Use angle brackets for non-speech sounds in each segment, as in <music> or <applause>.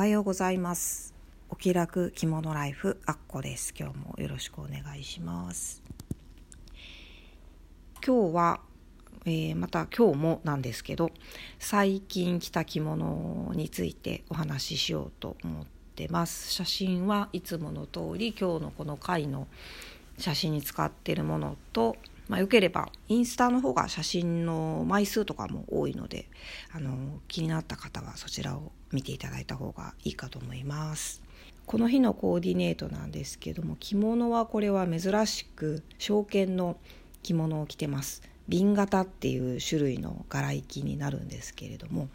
おはようございます。お気楽着物ライフあっこです。今日もよろしくお願いします。今日は、えー、また今日もなんですけど最近着た着物についてお話ししようと思ってます。写真はいつもの通り今日のこの回の写真に使ってるものとまあ、よければインスタの方が写真の枚数とかも多いのであの気になった方はそちらを見ていただいた方がいいかと思います。この日のコーディネートなんですけども着物はこれは珍しく証券の着物を着てます。瓶型っていう種類の柄行きになるんですけれども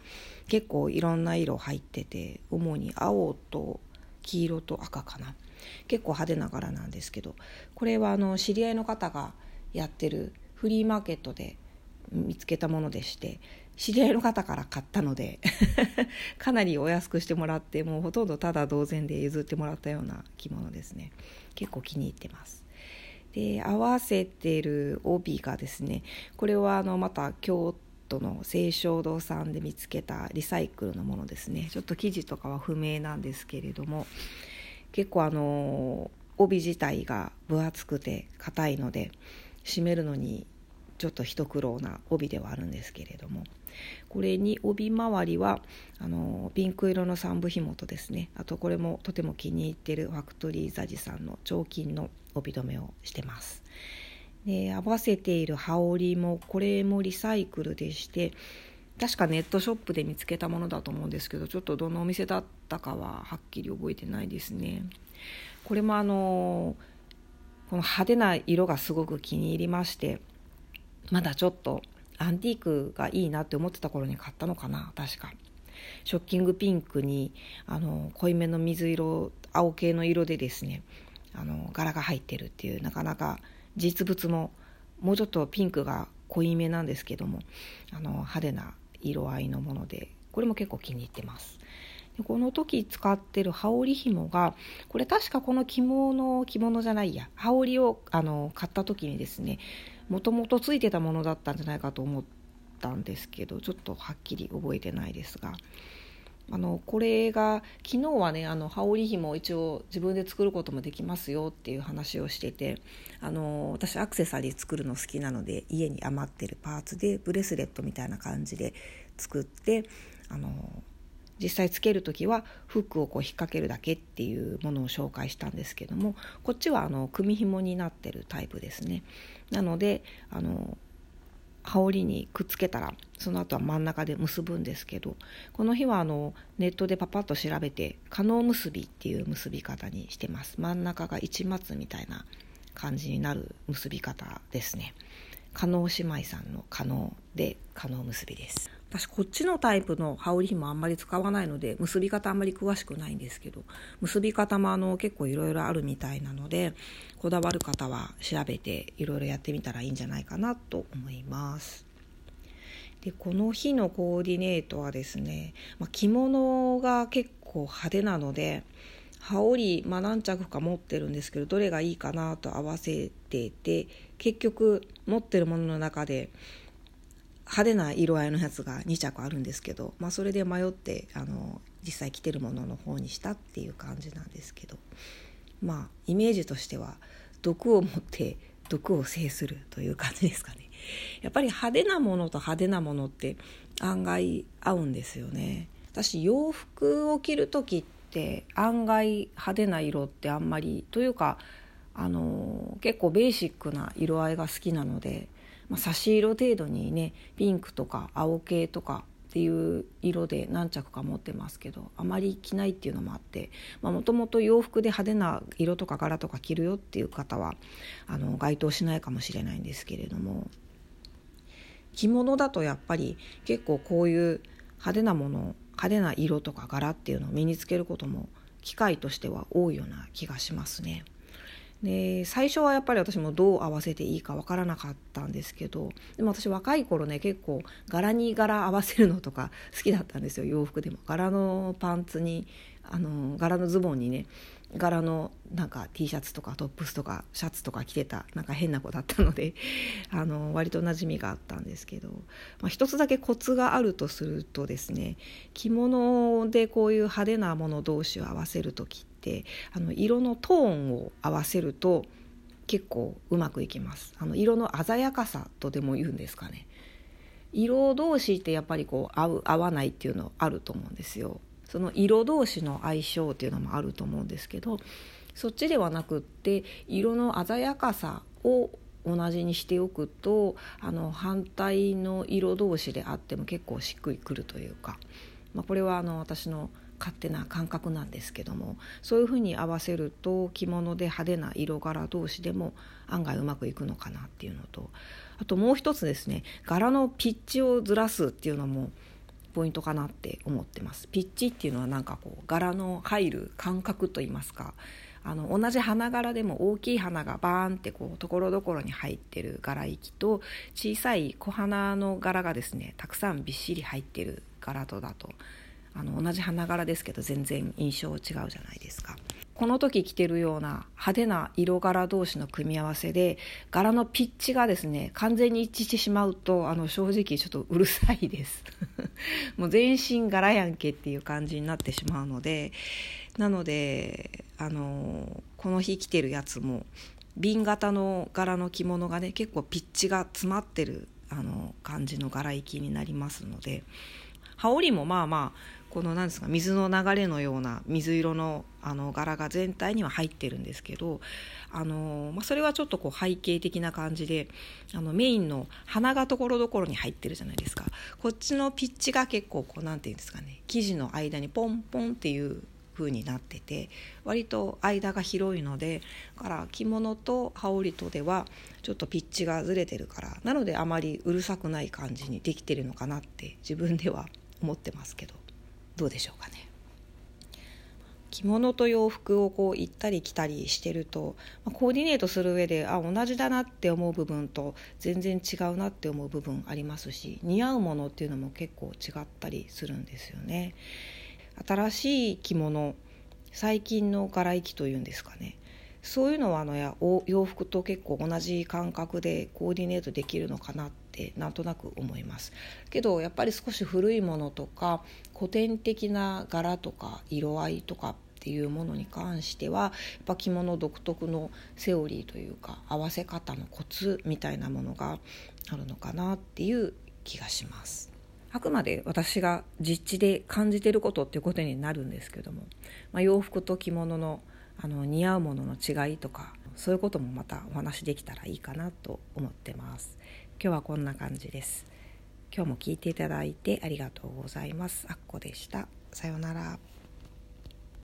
結構いろんな色入ってて主に青と黄色と赤かな結構派手な柄なんですけどこれはあの知り合いの方がやってるフリーマーケットで見つけたものでして知り合いの方から買ったので <laughs> かなりお安くしてもらってもうほとんどただ同然で譲ってもらったような着物ですね。結構気に入ってます。で合わせてる帯がですねこれはあのまた京都の清少堂さんで見つけたリサイクルのものですね。ちょっと生地とかは不明なんですけれども結構あの帯自体が分厚くて硬いので締めるのにちょっと一苦労な帯ではあるんですけれどもこれに帯周りはあのピンク色の三部紐とですねあとこれもとても気に入ってるファクトリーザジさんの彫金の帯留めをしてます。で合わせている羽織もこれもリサイクルでして確かネットショップで見つけたものだと思うんですけどちょっとどのお店だったかははっきり覚えてないですね。これもあのこの派手な色がすごく気に入りましてまだちょっとアンティークがいいなって思ってた頃に買ったのかな確か。ショッキングピンクにあの濃いめの水色青系の色でですねあの柄が入ってるっていうなかなか実物ももうちょっとピンクが濃いめなんですけどもあの派手な色合いのものでこれも結構気に入ってます。この時使ってる羽織紐がこれ確かこの着物着物じゃないや羽織をあの買った時にですねもともとついてたものだったんじゃないかと思ったんですけどちょっとはっきり覚えてないですがあのこれが昨日はねあの羽織紐を一応自分で作ることもできますよっていう話をしててあの私アクセサリー作るの好きなので家に余ってるパーツでブレスレットみたいな感じで作ってあの実際つける時はフックをこう引っ掛けるだけっていうものを紹介したんですけどもこっちはあの組紐になってるタイプですね。なのであの羽織にくっつけたらその後は真ん中で結ぶんですけどこの日はあのネットでパパッと調べて可能結びっていう結び方にしてます。真ん中が市松みたいな感じになる結び方ですね。加納姉妹さんの加納で加納結びです。私こっちのタイプの羽織紐あんまり使わないので結び方あんまり詳しくないんですけど結び方もあの結構いろいろあるみたいなのでこだわる方は調べていろいろやってみたらいいんじゃないかなと思います。でこの日のコーディネートはですね、まあ、着物が結構派手なので羽織、まあ、何着か持ってるんですけどどれがいいかなと合わせてて結局持ってるものの中で派手な色合いのやつが2着あるんですけど、まあ、それで迷ってあの実際着てるものの方にしたっていう感じなんですけどまあイメージとしては毒を持って毒を制するという感じですかね。やっぱり派手なものと派手なものって案外合うんですよね。私洋服を着る時って案外派手な色ってあんまりというかあの結構ベーシックな色合いが好きなのでまあ、差し色程度にねピンクとか青系とかっていう色で何着か持ってますけどあまり着ないっていうのもあってもともと洋服で派手な色とか柄とか着るよっていう方はあの該当しないかもしれないんですけれども着物だとやっぱり結構こういう派手なもの派手な色とか柄っていうのを身につけることも機会としては多いような気がしますね。で最初はやっぱり私もどう合わせていいかわからなかったんですけどでも私若い頃ね結構柄に柄合わせるのとか <laughs> 好きだったんですよ洋服でも。柄のパンツにあの柄のズボンにね柄のなんか T シャツとかトップスとかシャツとか着てたなんか変な子だったので <laughs> あの割と馴染みがあったんですけど、まあ、一つだけコツがあるとするとですね着物でこういう派手なもの同士を合わせる時ってあの色のトーンを合わせると結構うまくいきます。あの色の鮮やかさとでも言うんですかね。色同士ってやっぱりこう合う合わないっていうのあると思うんですよ。その色同士の相性っていうのもあると思うんですけどそっちではなくって色の鮮やかさを同じにしておくとあの反対の色同士であっても結構しっくりくるというか、まあ、これはあの私の勝手な感覚なんですけどもそういうふうに合わせると着物で派手な色柄同士でも案外うまくいくのかなっていうのとあともう一つですね柄のピッチをずらすっていうのもポイントかなって思ってます。ピッチっていうのはなんかこう柄の入る感覚といいますかあの同じ花柄でも大きい花がバーンってこうところどころに入ってる柄行きと小さい小花の柄がですねたくさんびっしり入ってる柄とだとあの同じ花柄ですけど全然印象違うじゃないですか。この時着てるような派手な色柄同士の組み合わせで柄のピッチがですね完全に一致してしまうとあの正直ちょっとうるさいです <laughs> もう全身柄やんけっていう感じになってしまうのでなのであのこの日着てるやつも瓶型の柄の着物がね結構ピッチが詰まってるあの感じの柄行きになりますので羽織もまあまあこのなんですか水の流れのような水色のあの柄が全体には入ってるんですけどあの、まあ、それはちょっとこう背景的な感じであのメインの花がところどころに入ってるじゃないですかこっちのピッチが結構こうなんていうんですかね生地の間にポンポンっていう風になってて割と間が広いのでだから着物と羽織とではちょっとピッチがずれてるからなのであまりうるさくない感じにできてるのかなって自分では思ってますけど。どうでしょうかね。着物と洋服をこう行ったり来たりしてると、コーディネートする上であ同じだなって思う部分と全然違うなって思う部分ありますし似合うものっていうのも結構違ったりするんですよね。新しい着物最近の柄行きというんですかねそういうのはあのや洋服と結構同じ感覚でコーディネートできるのかなってってなんとなく思いますけどやっぱり少し古いものとか古典的な柄とか色合いとかっていうものに関してはやっぱ着物独特のセオリーというか合わせ方のコツみたいなものがあるのかなっていう気がします。あくまで私が実地で感じてることっていうことになるんですけども、まあ、洋服と着物のあの似合うものの違いとかそういうこともまたお話できたらいいかなと思ってます。今日はこんな感じです。今日も聞いていただいてありがとうございます。あっこでした。さようなら。